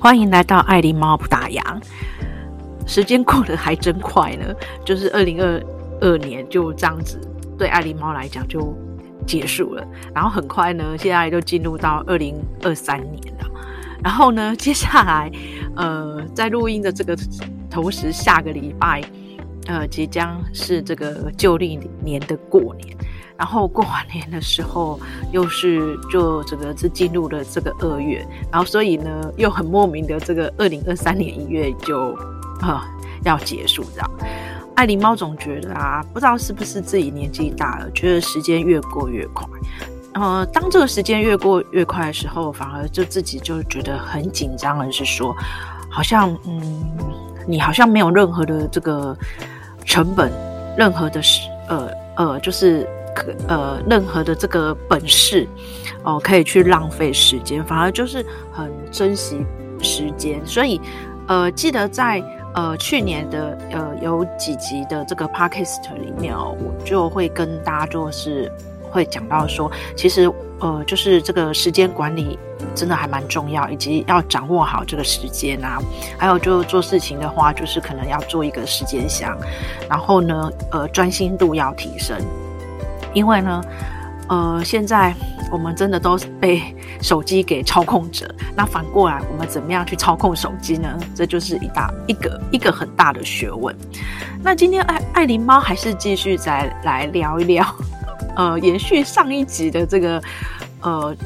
欢迎来到爱狸猫不打烊。时间过得还真快呢，就是二零二二年就这样子，对爱狸猫来讲就结束了。然后很快呢，现在就进入到二零二三年了。然后呢，接下来呃，在录音的这个同时，下个礼拜呃，即将是这个旧历年的过年。然后过完年的时候，又是就整个是进入了这个二月，然后所以呢，又很莫名的这个二零二三年一月就啊要结束这样。爱琳猫总觉得啊，不知道是不是自己年纪大了，觉得时间越过越快。呃，当这个时间越过越快的时候，反而就自己就觉得很紧张而是说，好像嗯，你好像没有任何的这个成本，任何的是呃呃，就是。呃，任何的这个本事哦、呃，可以去浪费时间，反而就是很珍惜时间。所以呃，记得在呃去年的呃有几集的这个 podcast 里面哦，我就会跟大家就是会讲到说，其实呃就是这个时间管理真的还蛮重要，以及要掌握好这个时间啊。还有就做事情的话，就是可能要做一个时间箱，然后呢呃专心度要提升。因为呢，呃，现在我们真的都被手机给操控着。那反过来，我们怎么样去操控手机呢？这就是一大一个一个很大的学问。那今天爱爱琳猫还是继续再来聊一聊，呃，延续上一集的这个，呃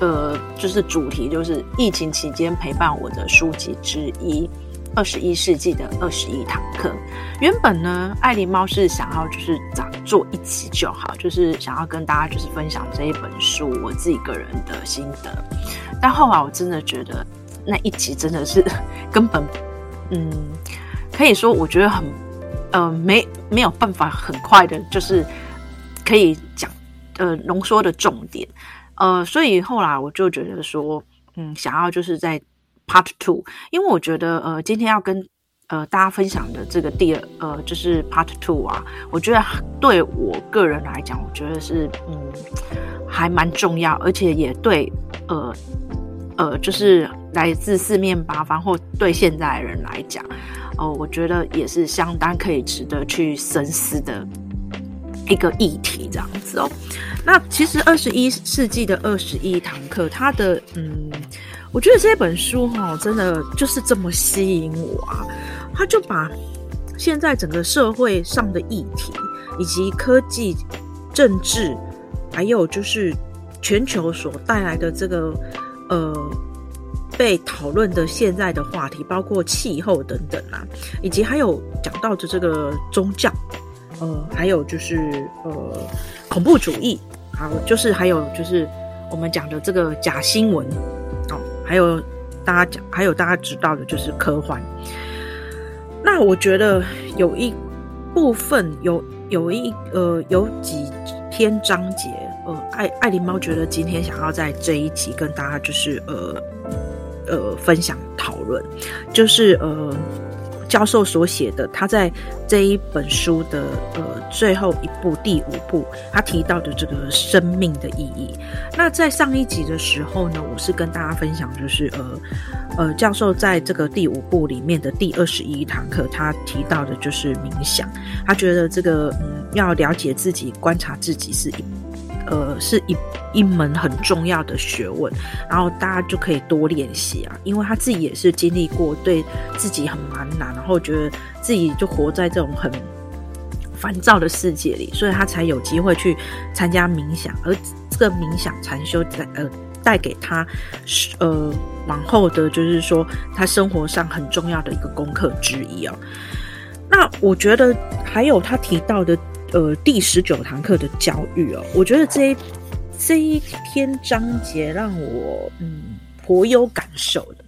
呃，就是主题，就是疫情期间陪伴我的书籍之一。二十一世纪的二十一堂课，原本呢，爱琳猫是想要就是讲做一集就好，就是想要跟大家就是分享这一本书我自己个人的心得。但后来我真的觉得那一集真的是 根本，嗯，可以说我觉得很，呃，没没有办法很快的，就是可以讲呃浓缩的重点，呃，所以后来我就觉得说，嗯，想要就是在。Part Two，因为我觉得呃，今天要跟呃大家分享的这个第二呃，就是 Part Two 啊，我觉得对我个人来讲，我觉得是嗯还蛮重要，而且也对呃呃，就是来自四面八方或对现在人来讲，哦、呃，我觉得也是相当可以值得去深思的一个议题，这样子哦。那其实二十一世纪的二十一堂课，它的嗯。我觉得这本书哈，真的就是这么吸引我啊！他就把现在整个社会上的议题，以及科技、政治，还有就是全球所带来的这个呃被讨论的现在的话题，包括气候等等啊，以及还有讲到的这个宗教，呃，还有就是呃恐怖主义，好，就是还有就是我们讲的这个假新闻。哦还有大家讲，还有大家知道的就是科幻。那我觉得有一部分有有一呃有几篇章节，呃，爱爱琳猫觉得今天想要在这一集跟大家就是呃呃分享讨论，就是呃。教授所写的，他在这一本书的呃最后一部第五部，他提到的这个生命的意义。那在上一集的时候呢，我是跟大家分享，就是呃呃，教授在这个第五部里面的第二十一堂课，他提到的就是冥想。他觉得这个嗯，要了解自己、观察自己是一。呃，是一一门很重要的学问，然后大家就可以多练习啊，因为他自己也是经历过，对自己很茫然，然后觉得自己就活在这种很烦躁的世界里，所以他才有机会去参加冥想，而这个冥想禅修带呃带给他呃往后的就是说他生活上很重要的一个功课之一哦。那我觉得还有他提到的。呃，第十九堂课的教育哦，我觉得这一这一篇章节让我嗯颇有感受的。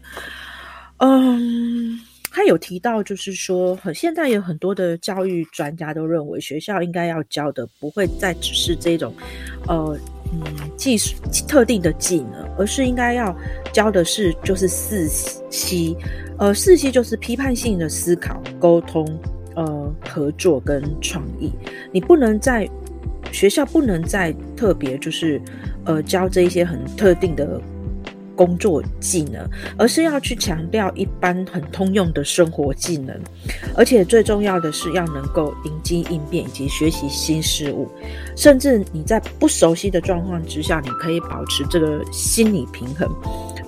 嗯，他有提到，就是说，很现在有很多的教育专家都认为，学校应该要教的不会再只是这种呃嗯技术特定的技能，而是应该要教的是就是四 C，呃，四 C 就是批判性的思考、沟通。呃，合作跟创意，你不能在学校不能再特别就是呃教这一些很特定的工作技能，而是要去强调一般很通用的生活技能，而且最重要的是要能够灵机应变以及学习新事物，甚至你在不熟悉的状况之下，你可以保持这个心理平衡，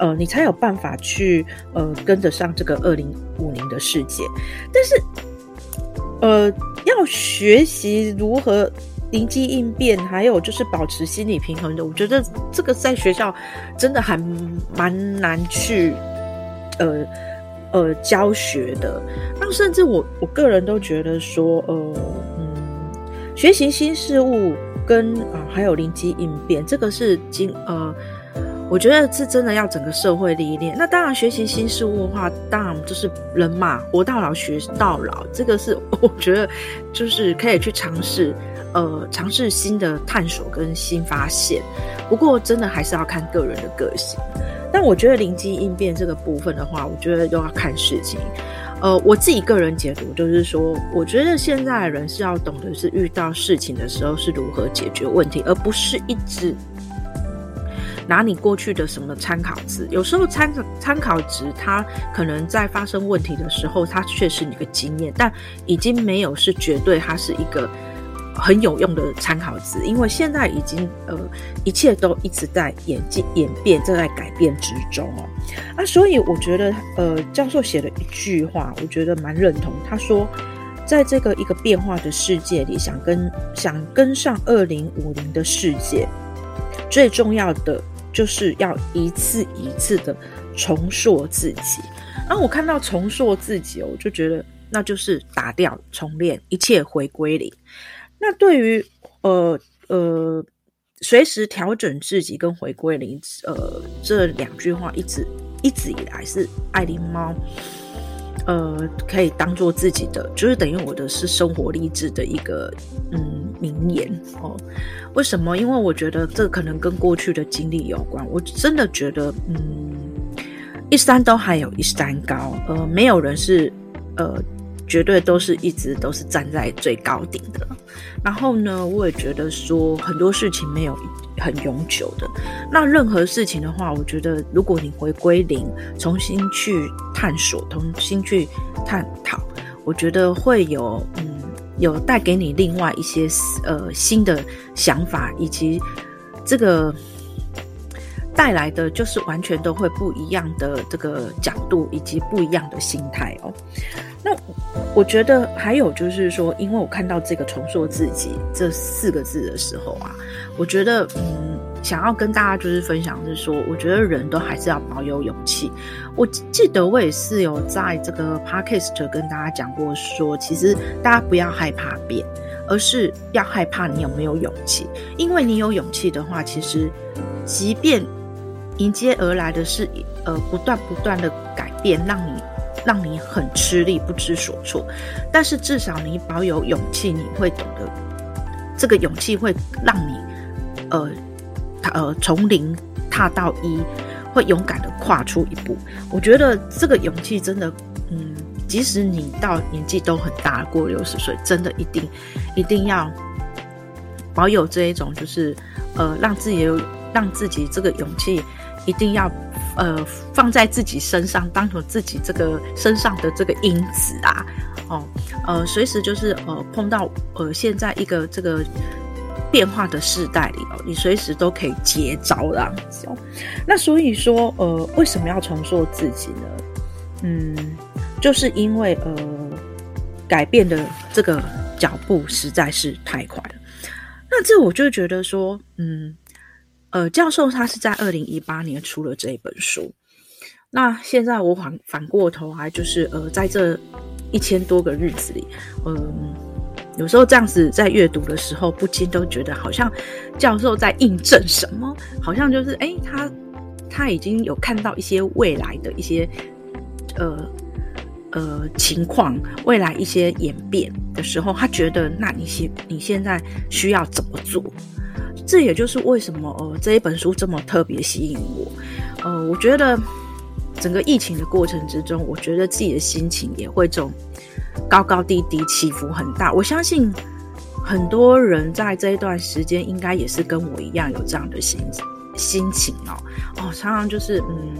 呃，你才有办法去呃跟得上这个二零五零的世界。但是，呃，要学习如何。灵机应变，还有就是保持心理平衡的，我觉得这个在学校真的还蛮难去呃呃教学的。那甚至我我个人都觉得说，呃嗯，学习新事物跟啊、还有灵机应变，这个是经呃，我觉得是真的要整个社会历练。那当然，学习新事物的话，当然就是人嘛，活到老学到老，这个是 我觉得就是可以去尝试。呃，尝试新的探索跟新发现，不过真的还是要看个人的个性。但我觉得灵机应变这个部分的话，我觉得都要看事情。呃，我自己个人解读就是说，我觉得现在的人是要懂得是遇到事情的时候是如何解决问题，而不是一直拿你过去的什么参考值。有时候参参考值，它可能在发生问题的时候，它确实你个经验，但已经没有是绝对，它是一个。很有用的参考值，因为现在已经呃，一切都一直在演进、演变，正在改变之中哦。啊，所以我觉得呃，教授写了一句话，我觉得蛮认同。他说，在这个一个变化的世界里，想跟想跟上二零五零的世界，最重要的就是要一次一次的重塑自己。然后我看到重塑自己，我就觉得那就是打掉重练，一切回归零。那对于呃呃，随时调整自己跟回归零，呃，这两句话一直一直以来是爱灵猫，呃，可以当做自己的，就是等于我的是生活励志的一个嗯名言哦。为什么？因为我觉得这可能跟过去的经历有关。我真的觉得，嗯，一山都还有一山高，呃，没有人是呃。绝对都是一直都是站在最高顶的。然后呢，我也觉得说很多事情没有很永久的。那任何事情的话，我觉得如果你回归零，重新去探索，重新去探讨，我觉得会有嗯有带给你另外一些呃新的想法，以及这个带来的就是完全都会不一样的这个角度，以及不一样的心态哦。那我觉得还有就是说，因为我看到这个“重塑自己”这四个字的时候啊，我觉得嗯，想要跟大家就是分享是说，我觉得人都还是要保有勇气。我记得我也是有在这个 podcast 跟大家讲过说，说其实大家不要害怕变，而是要害怕你有没有勇气。因为你有勇气的话，其实即便迎接而来的是呃不断不断的改变，让你。让你很吃力，不知所措，但是至少你保有勇气，你会懂得这个勇气会让你，呃，呃，从零踏到一，会勇敢的跨出一步。我觉得这个勇气真的，嗯，即使你到年纪都很大，过六十岁，真的一定一定要保有这一种，就是呃，让自己有让自己这个勇气一定要。呃，放在自己身上，当成自己这个身上的这个因子啊，哦，呃，随时就是呃碰到呃现在一个这个变化的时代里哦，你随时都可以接招这样子哦。那所以说，呃，为什么要重塑自己呢？嗯，就是因为呃改变的这个脚步实在是太快了。那这我就觉得说，嗯。呃，教授他是在二零一八年出了这一本书。那现在我反反过头来，就是呃，在这一千多个日子里，嗯、有时候这样子在阅读的时候，不禁都觉得好像教授在印证什么，好像就是哎，他他已经有看到一些未来的一些呃呃情况，未来一些演变的时候，他觉得那你现你现在需要怎么做？这也就是为什么呃这一本书这么特别吸引我，呃，我觉得整个疫情的过程之中，我觉得自己的心情也会这种高高低低，起伏很大。我相信很多人在这一段时间应该也是跟我一样有这样的心心情哦，哦，常常就是嗯，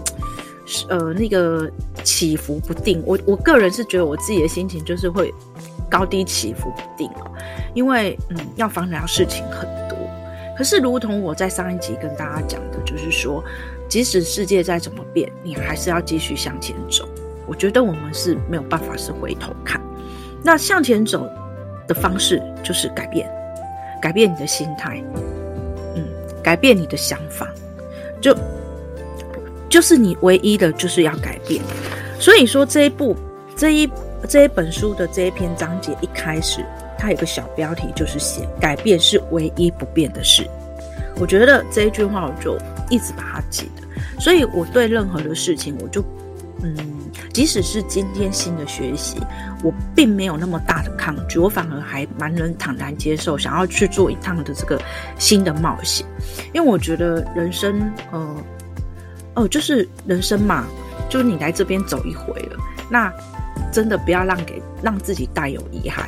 呃，那个起伏不定。我我个人是觉得我自己的心情就是会高低起伏不定哦，因为嗯，要烦恼事情很多。可是，如同我在上一集跟大家讲的，就是说，即使世界再怎么变，你还是要继续向前走。我觉得我们是没有办法是回头看。那向前走的方式就是改变，改变你的心态。嗯改变你的想法，就就是你唯一的就是要改变。所以说这一部这一这一本书的这一篇章节一开始，它有个小标题，就是写“改变是唯一不变的事”。我觉得这一句话，我就一直把它记得。所以我对任何的事情，我就嗯，即使是今天新的学习。我并没有那么大的抗拒，我反而还蛮能坦然接受，想要去做一趟的这个新的冒险，因为我觉得人生，呃，哦、就是人生嘛，就是你来这边走一回了，那真的不要让给让自己带有遗憾，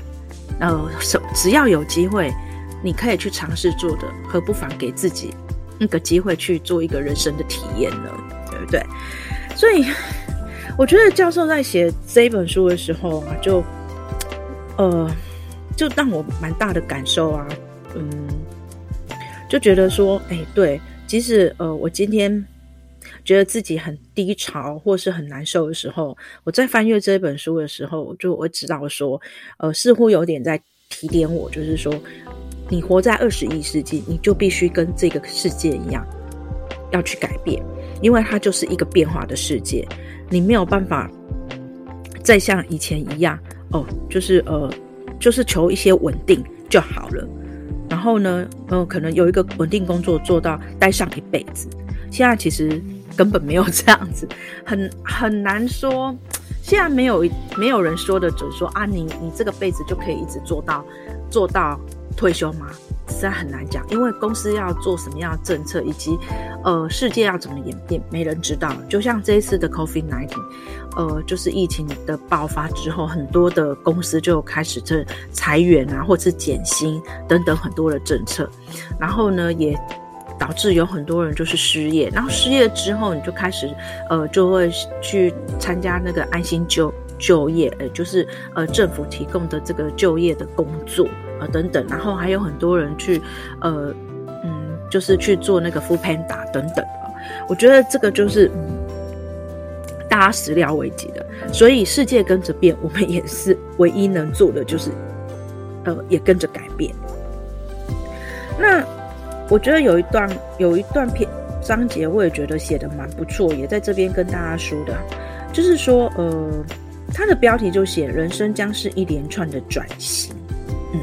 呃，什只要有机会，你可以去尝试做的，何不妨给自己那个机会去做一个人生的体验呢？对不对？所以。我觉得教授在写这本书的时候啊，就，呃，就让我蛮大的感受啊，嗯，就觉得说，哎，对，即使呃，我今天觉得自己很低潮或是很难受的时候，我在翻阅这本书的时候，就我知道说，呃，似乎有点在提点我，就是说，你活在二十一世纪，你就必须跟这个世界一样，要去改变，因为它就是一个变化的世界。你没有办法再像以前一样哦，就是呃，就是求一些稳定就好了。然后呢，呃，可能有一个稳定工作做到待上一辈子。现在其实根本没有这样子，很很难说。现在没有没有人说的准说啊，你你这个辈子就可以一直做到做到退休吗？实在很难讲，因为公司要做什么样的政策，以及呃世界要怎么演变，没人知道。就像这一次的 COVID-19，呃，就是疫情的爆发之后，很多的公司就开始这裁员啊，或者是减薪等等很多的政策，然后呢，也导致有很多人就是失业。然后失业之后，你就开始呃就会去参加那个安心就就业，呃，就是呃政府提供的这个就业的工作。呃，等等，然后还有很多人去，呃，嗯，就是去做那个 full panda 等等。我觉得这个就是，大家始料未及的。所以世界跟着变，我们也是唯一能做的，就是，呃，也跟着改变。那我觉得有一段有一段篇章节，我也觉得写得蛮不错，也在这边跟大家说的，就是说，呃，它的标题就写“人生将是一连串的转型”。嗯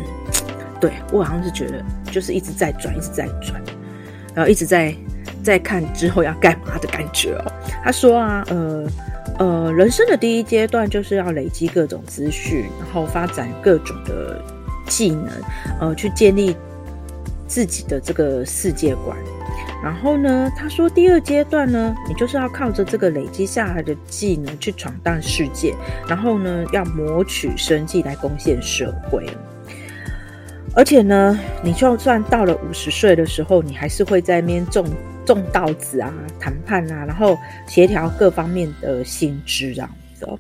对，我好像是觉得，就是一直在转，一直在转，然后一直在在看之后要干嘛的感觉哦。他说啊，呃呃，人生的第一阶段就是要累积各种资讯，然后发展各种的技能，呃，去建立自己的这个世界观。然后呢，他说第二阶段呢，你就是要靠着这个累积下来的技能去闯荡世界，然后呢，要谋取生计来贡献社会。而且呢，你就算到了五十岁的时候，你还是会在那边种种稻子啊、谈判啊，然后协调各方面的薪资这样子哦。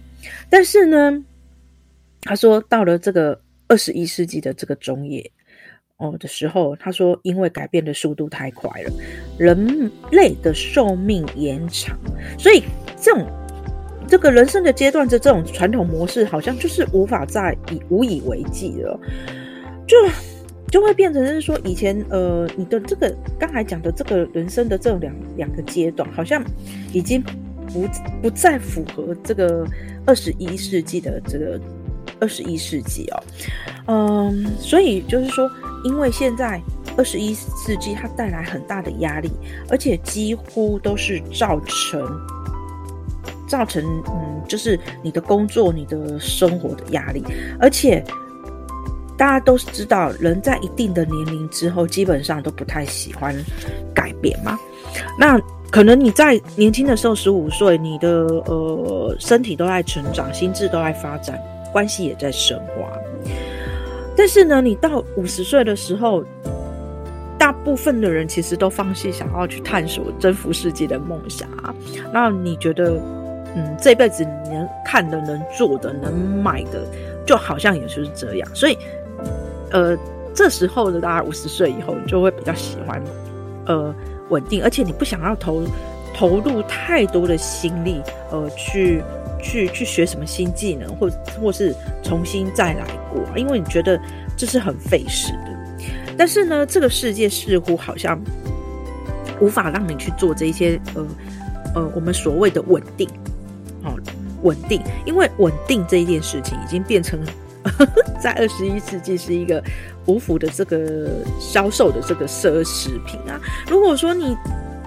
但是呢，他说到了这个二十一世纪的这个中叶哦的时候，他说因为改变的速度太快了，人类的寿命延长，所以这种这个人生的阶段的这种传统模式，好像就是无法再以无以为继了。就就会变成是说，以前呃，你的这个刚才讲的这个人生的这两两个阶段，好像已经不不再符合这个二十一世纪的这个二十一世纪哦，嗯，所以就是说，因为现在二十一世纪它带来很大的压力，而且几乎都是造成造成嗯，就是你的工作、你的生活的压力，而且。大家都知道，人在一定的年龄之后，基本上都不太喜欢改变嘛。那可能你在年轻的时候，十五岁，你的呃身体都在成长，心智都在发展，关系也在深化。但是呢，你到五十岁的时候，大部分的人其实都放弃想要去探索、征服世界的梦想啊。那你觉得，嗯，这辈子你能看的、能做的、能买的，就好像也就是这样。所以，呃，这时候的大家五十岁以后，你就会比较喜欢，呃，稳定，而且你不想要投投入太多的心力，呃，去去去学什么新技能，或或是重新再来过，因为你觉得这是很费时的。但是呢，这个世界似乎好像无法让你去做这些呃呃，我们所谓的稳定，哦，稳定，因为稳定这一件事情已经变成 在二十一世纪是一个无福的这个销售的这个奢侈品啊。如果说你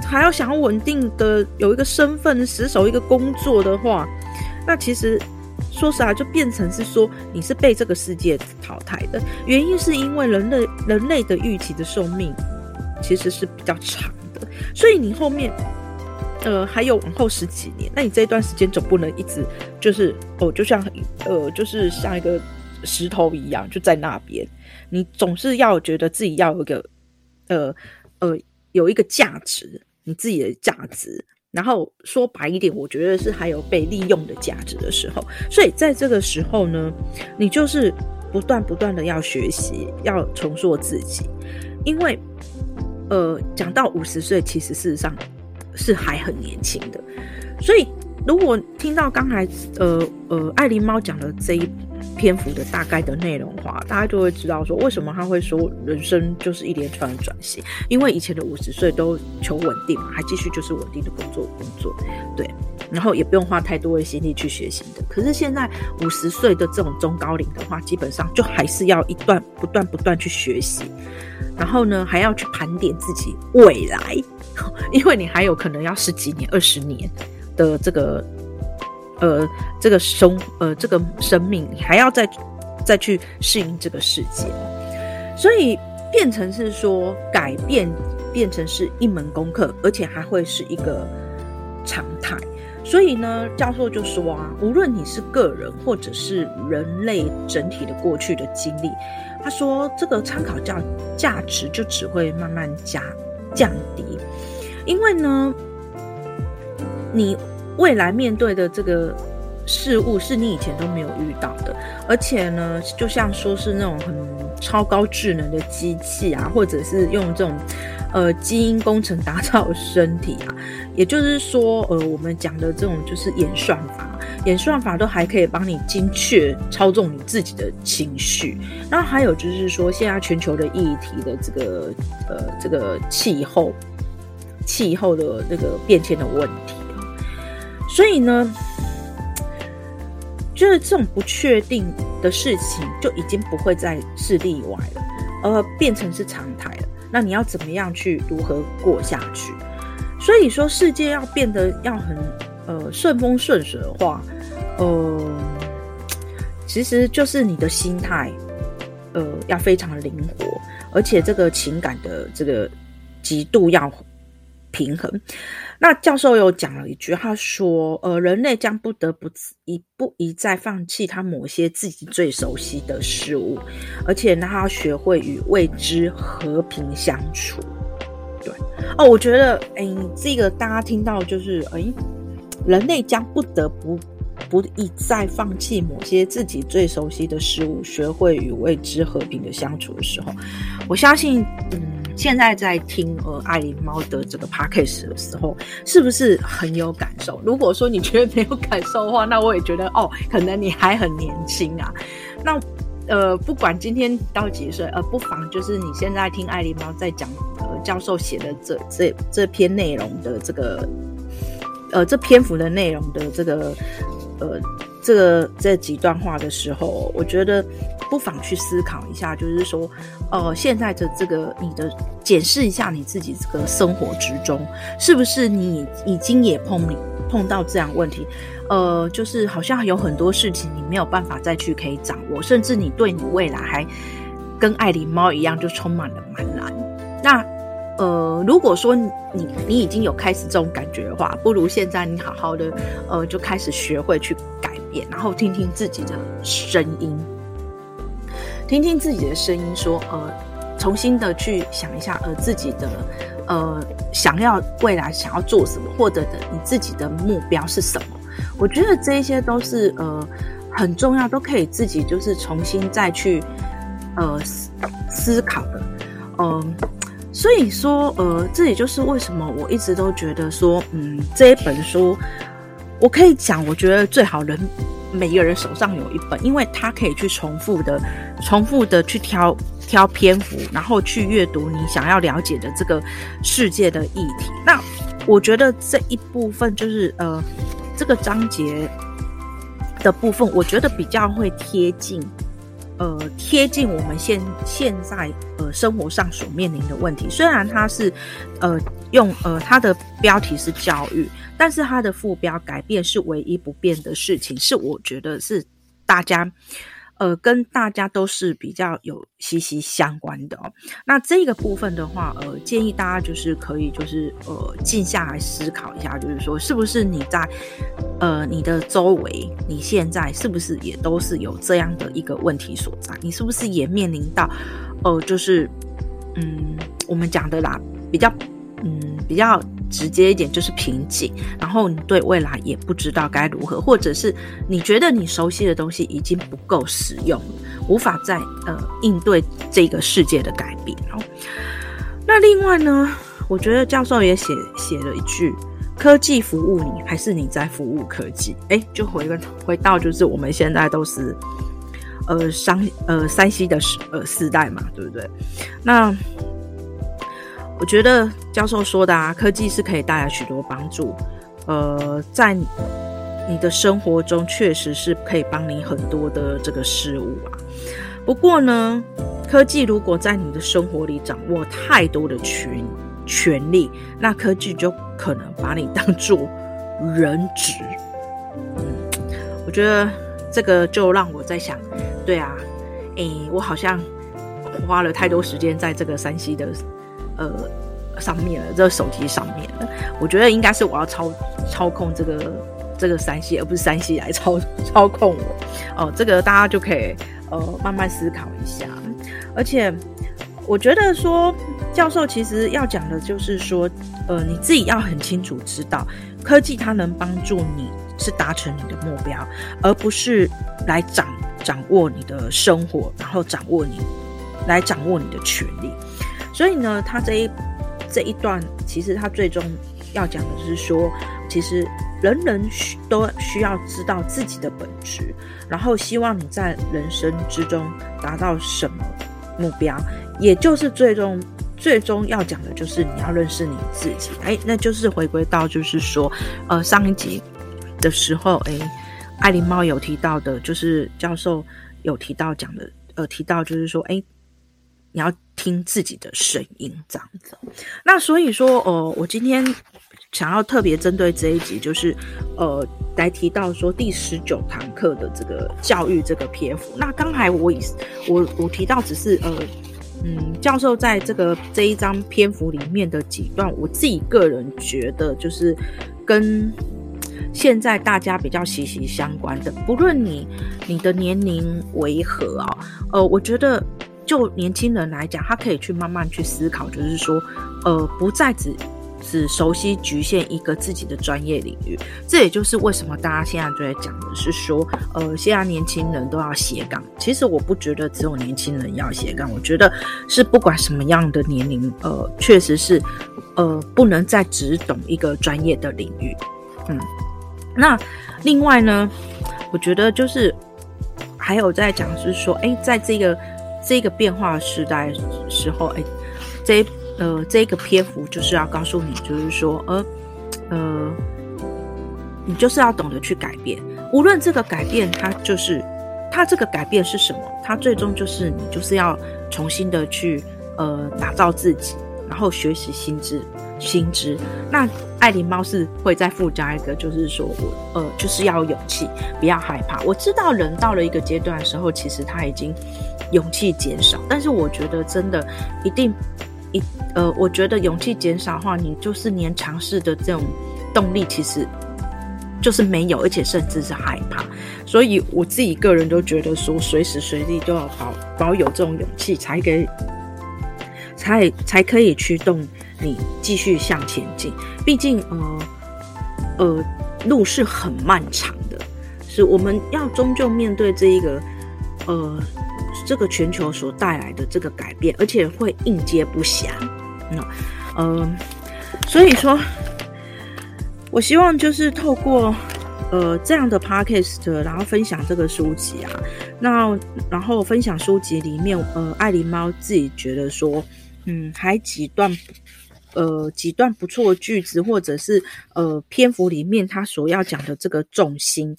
还要想要稳定的有一个身份，死守一个工作的话，那其实。说实话，就变成是说你是被这个世界淘汰的原因，是因为人类人类的预期的寿命其实是比较长的，所以你后面呃还有往后十几年，那你这一段时间总不能一直就是哦，就像呃就是像一个石头一样就在那边，你总是要觉得自己要有一个呃呃有一个价值，你自己的价值。然后说白一点，我觉得是还有被利用的价值的时候，所以在这个时候呢，你就是不断不断的要学习，要重塑自己，因为呃，讲到五十岁，其实事实上是还很年轻的，所以如果听到刚才呃呃爱琳猫讲的这一。篇幅的大概的内容的话，大家就会知道说，为什么他会说人生就是一连串的转型，因为以前的五十岁都求稳定嘛，还继续就是稳定的工作工作，对，然后也不用花太多的心力去学习的。可是现在五十岁的这种中高龄的话，基本上就还是要一段不断不断去学习，然后呢还要去盘点自己未来，因为你还有可能要十几年、二十年的这个。呃，这个生呃，这个生命，还要再再去适应这个世界，所以变成是说改变变成是一门功课，而且还会是一个常态。所以呢，教授就说啊，无论你是个人或者是人类整体的过去的经历，他说这个参考价价值就只会慢慢加降低，因为呢，你。未来面对的这个事物是你以前都没有遇到的，而且呢，就像说是那种很超高智能的机器啊，或者是用这种呃基因工程打造身体啊，也就是说，呃，我们讲的这种就是演算法，演算法都还可以帮你精确操纵你自己的情绪。然后还有就是说，现在全球的议题的这个呃这个气候气候的那个变迁的问题。所以呢，就是这种不确定的事情就已经不会再是例外了，而变成是常态了。那你要怎么样去如何过下去？所以说，世界要变得要很呃顺风顺水的话，呃，其实就是你的心态，呃，要非常灵活，而且这个情感的这个极度要平衡。那教授又讲了一句，他说：“呃，人类将不得不一不一再放弃他某些自己最熟悉的事物，而且呢，他要学会与未知和平相处。”对，哦，我觉得，哎，这个大家听到就是，哎，人类将不得不不一再放弃某些自己最熟悉的事物，学会与未知和平的相处的时候，我相信，嗯。现在在听呃爱琳猫的这个 podcast 的时候，是不是很有感受？如果说你觉得没有感受的话，那我也觉得哦，可能你还很年轻啊。那呃，不管今天到几岁，呃，不妨就是你现在听爱琳猫在讲呃教授写的这这这篇内容的这个呃这篇幅的内容的这个呃这个这几段话的时候，我觉得。不妨去思考一下，就是说，呃，现在的这个你的检视一下你自己这个生活之中，是不是你已经也碰你碰到这样问题？呃，就是好像有很多事情你没有办法再去可以掌握，甚至你对你未来还跟爱琳猫一样，就充满了茫然。那呃，如果说你你已经有开始这种感觉的话，不如现在你好好的呃，就开始学会去改变，然后听听自己的声音。听听自己的声音，说，呃，重新的去想一下，呃，自己的呃想要未来想要做什么，或者的你自己的目标是什么？我觉得这些都是呃很重要，都可以自己就是重新再去呃思思考的，嗯、所以说，呃，这也就是为什么我一直都觉得说，嗯，这一本书，我可以讲，我觉得最好人每一个人手上有一本，因为他可以去重复的、重复的去挑挑篇幅，然后去阅读你想要了解的这个世界的议题。那我觉得这一部分就是，呃，这个章节的部分，我觉得比较会贴近。呃，贴近我们现现在呃生活上所面临的问题。虽然它是呃用呃它的标题是教育，但是它的副标改变是唯一不变的事情，是我觉得是大家。呃，跟大家都是比较有息息相关的哦。那这个部分的话，呃，建议大家就是可以就是呃静下来思考一下，就是说是不是你在呃你的周围，你现在是不是也都是有这样的一个问题所在？你是不是也面临到呃就是嗯我们讲的啦，比较嗯比较。直接一点就是瓶颈，然后你对未来也不知道该如何，或者是你觉得你熟悉的东西已经不够实用，无法再呃应对这个世界的改变。然后，那另外呢，我觉得教授也写写了一句：科技服务你，还是你在服务科技？诶，就回个回到就是我们现在都是呃商呃三 C 的时呃时代嘛，对不对？那。我觉得教授说的啊，科技是可以带来许多帮助，呃，在你的生活中确实是可以帮你很多的这个事物啊。不过呢，科技如果在你的生活里掌握太多的权权力，那科技就可能把你当做人质。嗯，我觉得这个就让我在想，对啊，诶，我好像花了太多时间在这个山西的。呃，上面了，这个手机上面了，我觉得应该是我要操操控这个这个三 C，而不是三 C 来操操控我。哦，这个大家就可以呃慢慢思考一下。而且我觉得说，教授其实要讲的就是说，呃，你自己要很清楚知道，科技它能帮助你是达成你的目标，而不是来掌掌握你的生活，然后掌握你来掌握你的权利。所以呢，他这一这一段，其实他最终要讲的就是说，其实人人都需要知道自己的本质，然后希望你在人生之中达到什么目标，也就是最终最终要讲的就是你要认识你自己。哎，那就是回归到就是说，呃，上一集的时候，哎，爱琳猫有提到的，就是教授有提到讲的，呃，提到就是说，哎。你要听自己的声音，这样子。那所以说，呃，我今天想要特别针对这一集，就是呃，来提到说第十九堂课的这个教育这个篇幅。那刚才我以我我提到只是呃，嗯，教授在这个这一章篇幅里面的几段，我自己个人觉得就是跟现在大家比较息息相关的，不论你你的年龄为何啊，呃，我觉得。就年轻人来讲，他可以去慢慢去思考，就是说，呃，不再只只熟悉局限一个自己的专业领域。这也就是为什么大家现在就在讲的是说，呃，现在年轻人都要斜杠。其实我不觉得只有年轻人要斜杠，我觉得是不管什么样的年龄，呃，确实是，呃，不能再只懂一个专业的领域。嗯，那另外呢，我觉得就是还有在讲是说，哎，在这个。这个变化时代时候，哎，这呃这个篇幅就是要告诉你，就是说，呃呃，你就是要懂得去改变，无论这个改变它就是它这个改变是什么，它最终就是你就是要重新的去呃打造自己，然后学习新知新知。那爱琳猫是会再附加一个，就是说我呃就是要勇气，不要害怕。我知道人到了一个阶段的时候，其实他已经。勇气减少，但是我觉得真的一定一呃，我觉得勇气减少的话，你就是连尝试的这种动力其实就是没有，而且甚至是害怕。所以我自己个人都觉得说，随时随地都要保保有这种勇气，才给才才可以驱动你继续向前进。毕竟，呃呃，路是很漫长的，是我们要终究面对这一个呃这个全球所带来的这个改变，而且会应接不暇。那，呃，所以说，我希望就是透过。呃，这样的 podcast，然后分享这个书籍啊，那然后分享书籍里面，呃，爱狸猫自己觉得说，嗯，还几段，呃，几段不错的句子，或者是呃篇幅里面他所要讲的这个重心，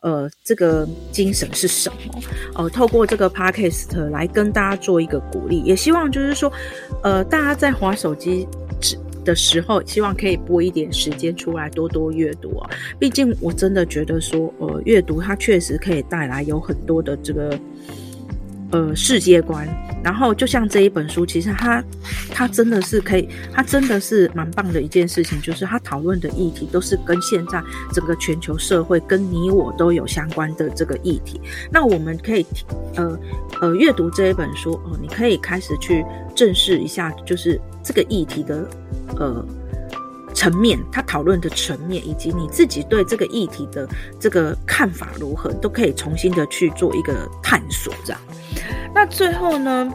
呃，这个精神是什么？呃，透过这个 podcast 来跟大家做一个鼓励，也希望就是说，呃，大家在划手机。的时候，希望可以拨一点时间出来多多阅读啊！毕竟我真的觉得说，呃，阅读它确实可以带来有很多的这个呃世界观。然后，就像这一本书，其实它它真的是可以，它真的是蛮棒的一件事情，就是它讨论的议题都是跟现在整个全球社会跟你我都有相关的这个议题。那我们可以呃呃阅读这一本书哦，呃，你可以开始去正视一下，就是这个议题的。呃，层面，他讨论的层面，以及你自己对这个议题的这个看法如何，都可以重新的去做一个探索。这样，那最后呢，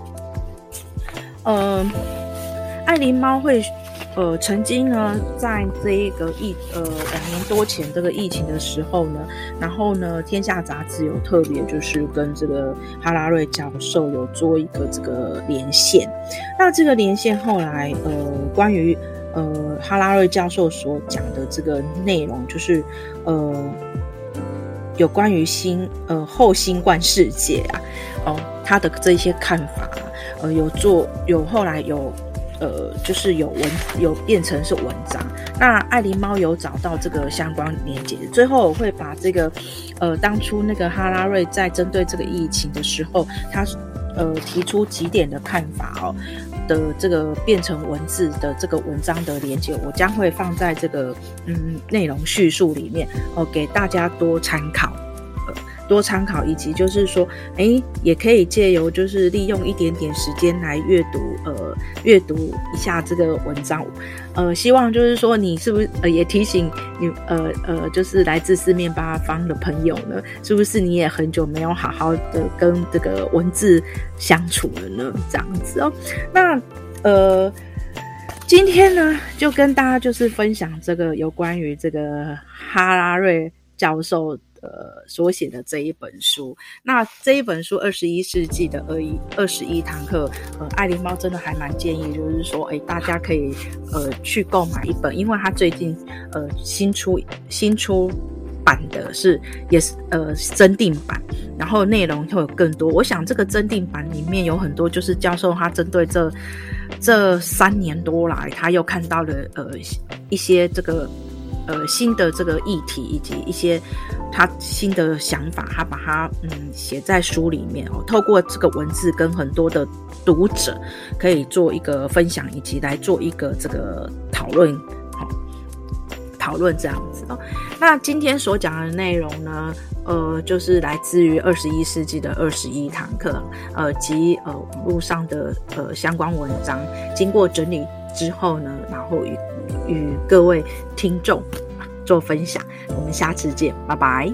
呃，爱狸猫会。呃，曾经呢，在这一个疫呃两年多前这个疫情的时候呢，然后呢，天下杂志有特别就是跟这个哈拉瑞教授有做一个这个连线。那这个连线后来呃，关于呃哈拉瑞教授所讲的这个内容，就是呃有关于新呃后新冠世界啊，哦、他的这些看法，呃，有做有后来有。呃，就是有文有变成是文章，那爱狸猫有找到这个相关连接，最后我会把这个，呃，当初那个哈拉瑞在针对这个疫情的时候，他呃提出几点的看法哦的这个变成文字的这个文章的连接，我将会放在这个嗯内容叙述里面哦，给大家多参考。多参考，以及就是说，诶，也可以借由就是利用一点点时间来阅读，呃，阅读一下这个文章，呃，希望就是说，你是不是呃也提醒你，呃呃，就是来自四面八方的朋友呢，是不是你也很久没有好好的跟这个文字相处了呢？这样子哦，那呃，今天呢，就跟大家就是分享这个有关于这个哈拉瑞教授。呃，所写的这一本书，那这一本书《二十一世纪的二一二十一堂课》，呃，爱狸猫真的还蛮建议，就是说，哎，大家可以呃去购买一本，因为它最近呃新出新出版的是也是呃增订版，然后内容会有更多。我想这个增订版里面有很多，就是教授他针对这这三年多来，他又看到了呃一些这个。呃，新的这个议题以及一些他新的想法，他把它嗯写在书里面哦。透过这个文字，跟很多的读者可以做一个分享，以及来做一个这个讨论，好、讨论这样子哦。那今天所讲的内容呢，呃，就是来自于二十一世纪的二十一堂课，呃，及呃网络上的呃相关文章，经过整理之后呢，然后与。与各位听众做分享，我们下次见，拜拜。